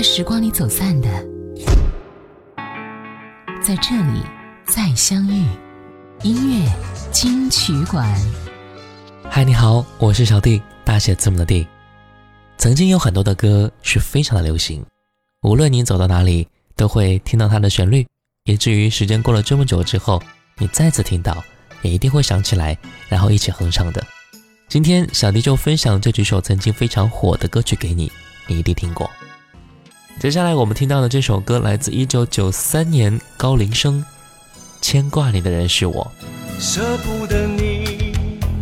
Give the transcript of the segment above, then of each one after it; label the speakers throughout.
Speaker 1: 在时光里走散的，在这里再相遇。音乐金曲馆。
Speaker 2: 嗨，你好，我是小弟，大写字母的弟。曾经有很多的歌是非常的流行，无论你走到哪里，都会听到它的旋律，以至于时间过了这么久之后，你再次听到，也一定会想起来，然后一起哼唱的。今天小弟就分享这几首曾经非常火的歌曲给你，你一定听过。接下来我们听到的这首歌来自一九九三年高林生，《牵挂你的人是我》。
Speaker 3: 舍不得你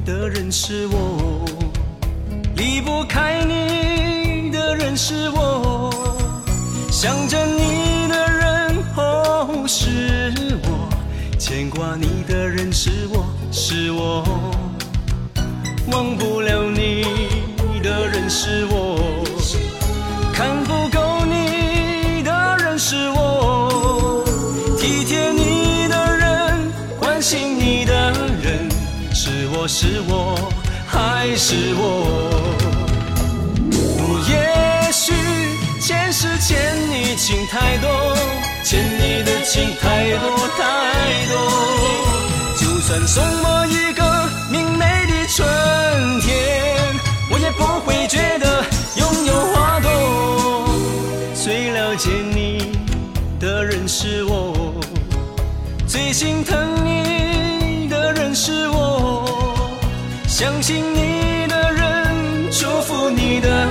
Speaker 3: 的人是我，离不开你的人是我，想着你的人哦是我，牵挂你的人是我是我，忘不了你的人是我，是我还是我？也许前世欠你情太多，欠你的情太多太多。就算送我一个明媚的春天，我也不会觉得拥有花朵。最了解你的人是我，最心疼你的人是我，相信你的人，祝福你的人，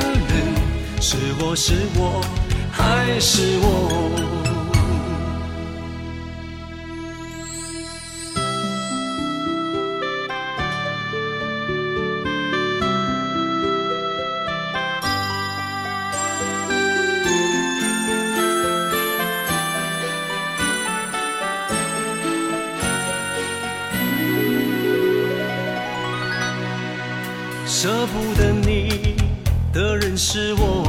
Speaker 3: 是我是我还是我？舍不得你的人是我，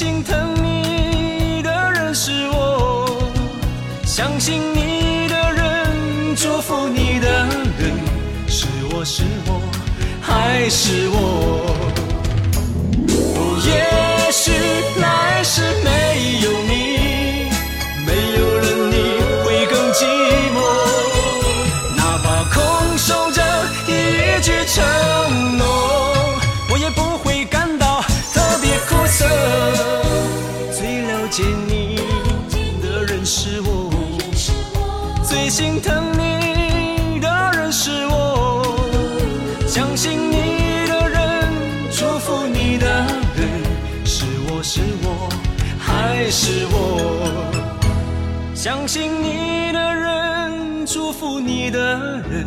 Speaker 3: 心疼你的人是我，相信你的人，祝福你的人，是我是我还是我？心疼你的人是我，相信你的人，祝福你的人，是我是我还是我？相信你的人，祝福你的人，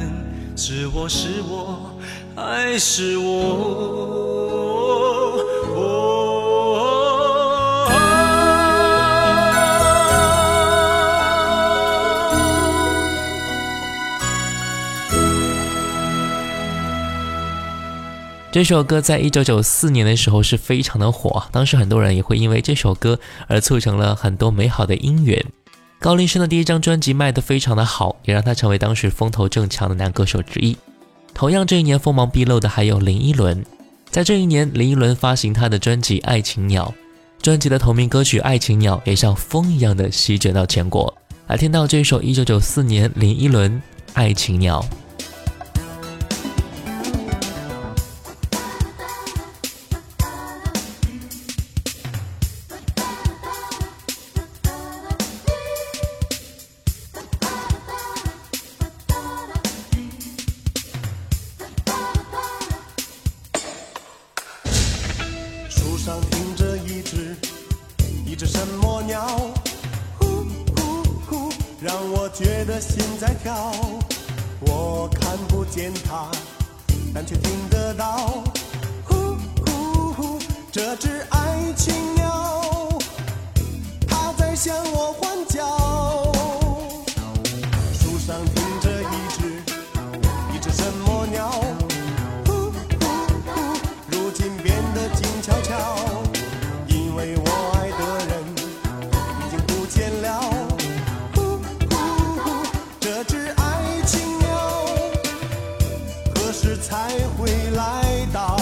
Speaker 3: 是我是我还是我？
Speaker 2: 这首歌在一九九四年的时候是非常的火，当时很多人也会因为这首歌而促成了很多美好的姻缘。高林生的第一张专辑卖得非常的好，也让他成为当时风头正强的男歌手之一。同样，这一年锋芒毕露的还有林依轮。在这一年，林依轮发行他的专辑《爱情鸟》，专辑的同名歌曲《爱情鸟》也像风一样的席卷到全国。来听到这首一九九四年林依轮《爱情鸟》。
Speaker 4: 我看不见它，但却听得到。呼呼呼，这只爱情鸟，它在向我欢时才会来到？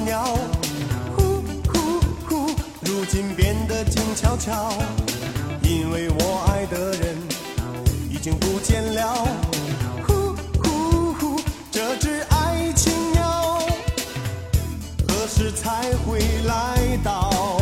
Speaker 4: 鸟？呼呼呼，如今变得静悄悄，因为我爱的人已经不见了。呼呼呼，这只爱情鸟何时才会来到？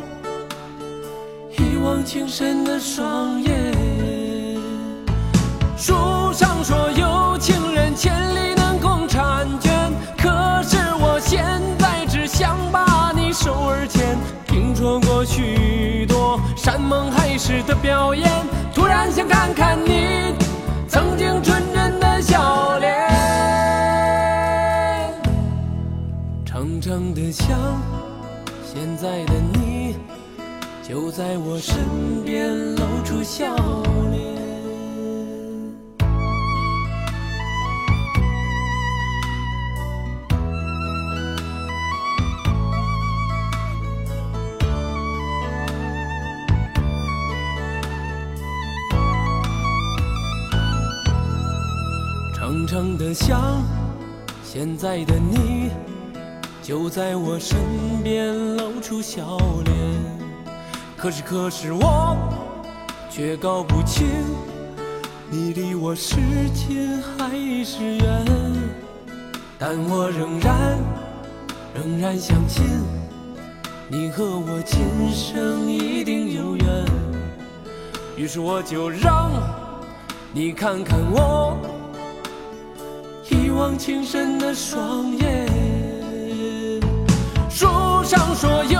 Speaker 5: 一往情深的双眼。书上说有情人千里能共婵娟，可是我现在只想把你手儿牵。听说过许多山盟海誓的表演，突然想看看你曾经纯真的笑脸。长长的想，现在的。就在我身边露出笑脸。常常的想，现在的你，就在我身边露出笑脸。可是可是我却搞不清，你离我是近还是远。但我仍然仍然相信，你和我今生一定有缘。于是我就让你看看我一往情深的双眼。书上说有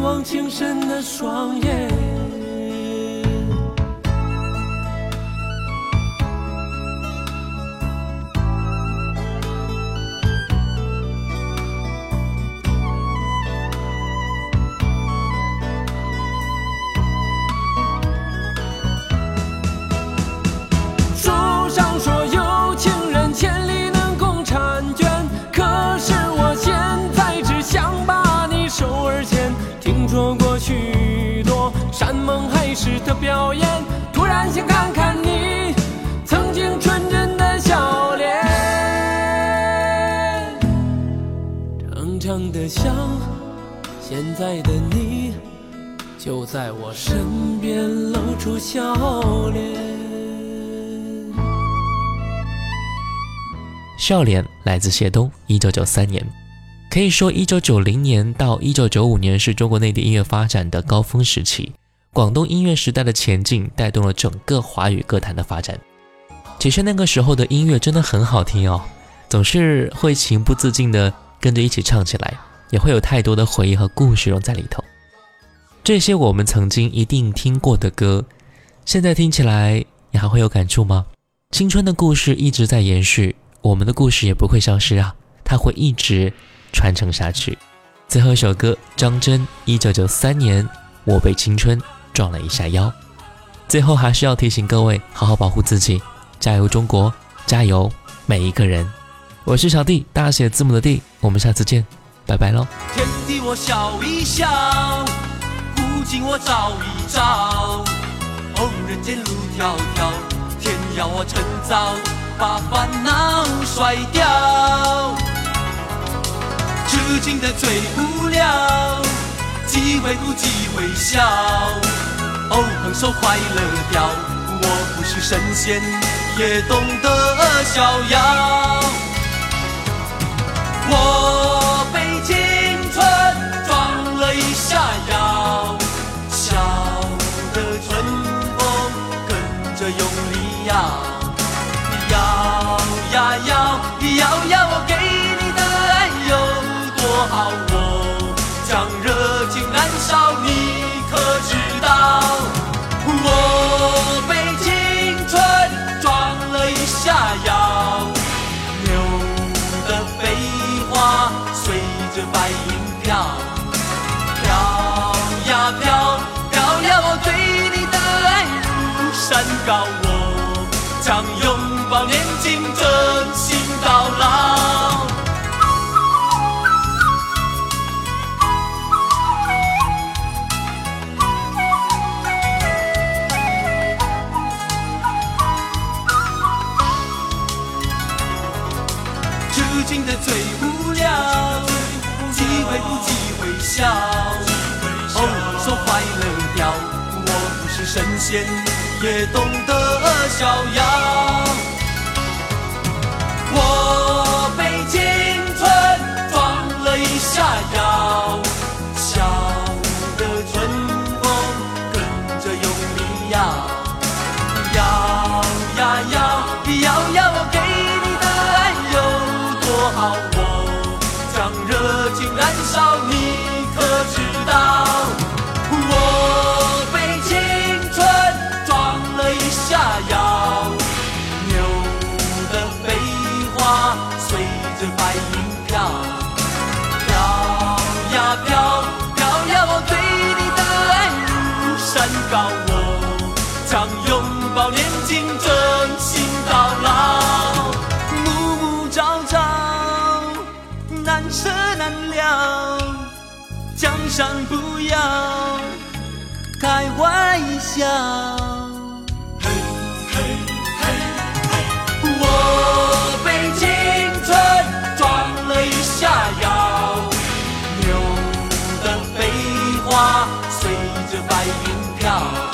Speaker 5: 望情深的双眼。的像现在的你，就在我身边露出笑脸。
Speaker 2: 笑脸来自谢东，一九九三年。可以说，一九九零年到一九九五年是中国内地音乐发展的高峰时期，广东音乐时代的前进带动了整个华语歌坛的发展。其实那个时候的音乐真的很好听哦，总是会情不自禁地跟着一起唱起来，也会有太多的回忆和故事融在里头。这些我们曾经一定听过的歌，现在听起来你还会有感触吗？青春的故事一直在延续。我们的故事也不会消失啊，它会一直传承下去。最后一首歌，张真，一九九三年，我被青春撞了一下腰。最后还是要提醒各位，好好保护自己，加油中国，加油每一个人。我是小弟，大写字母的 D，我们下次见，拜拜喽。
Speaker 5: 天地我笑一笑，古今我照一照。哦，人间路迢迢，天要我趁早把烦恼甩掉。痴情的最无聊，机会不机会笑。哦，横手快乐掉，我不是神仙，也懂得逍遥。我摇，摇呀摇，你摇呀，我给你的爱有多好，我将热情燃烧，你可知道？我被青春撞了一下腰。牛的飞花随着白云飘，飘呀飘，飘呀，我对你的爱如山高，想拥抱年轻，真心到老。了
Speaker 6: 告，我将拥抱年轻，真心到老。暮暮朝朝，难舍难了，江山不要开玩笑。云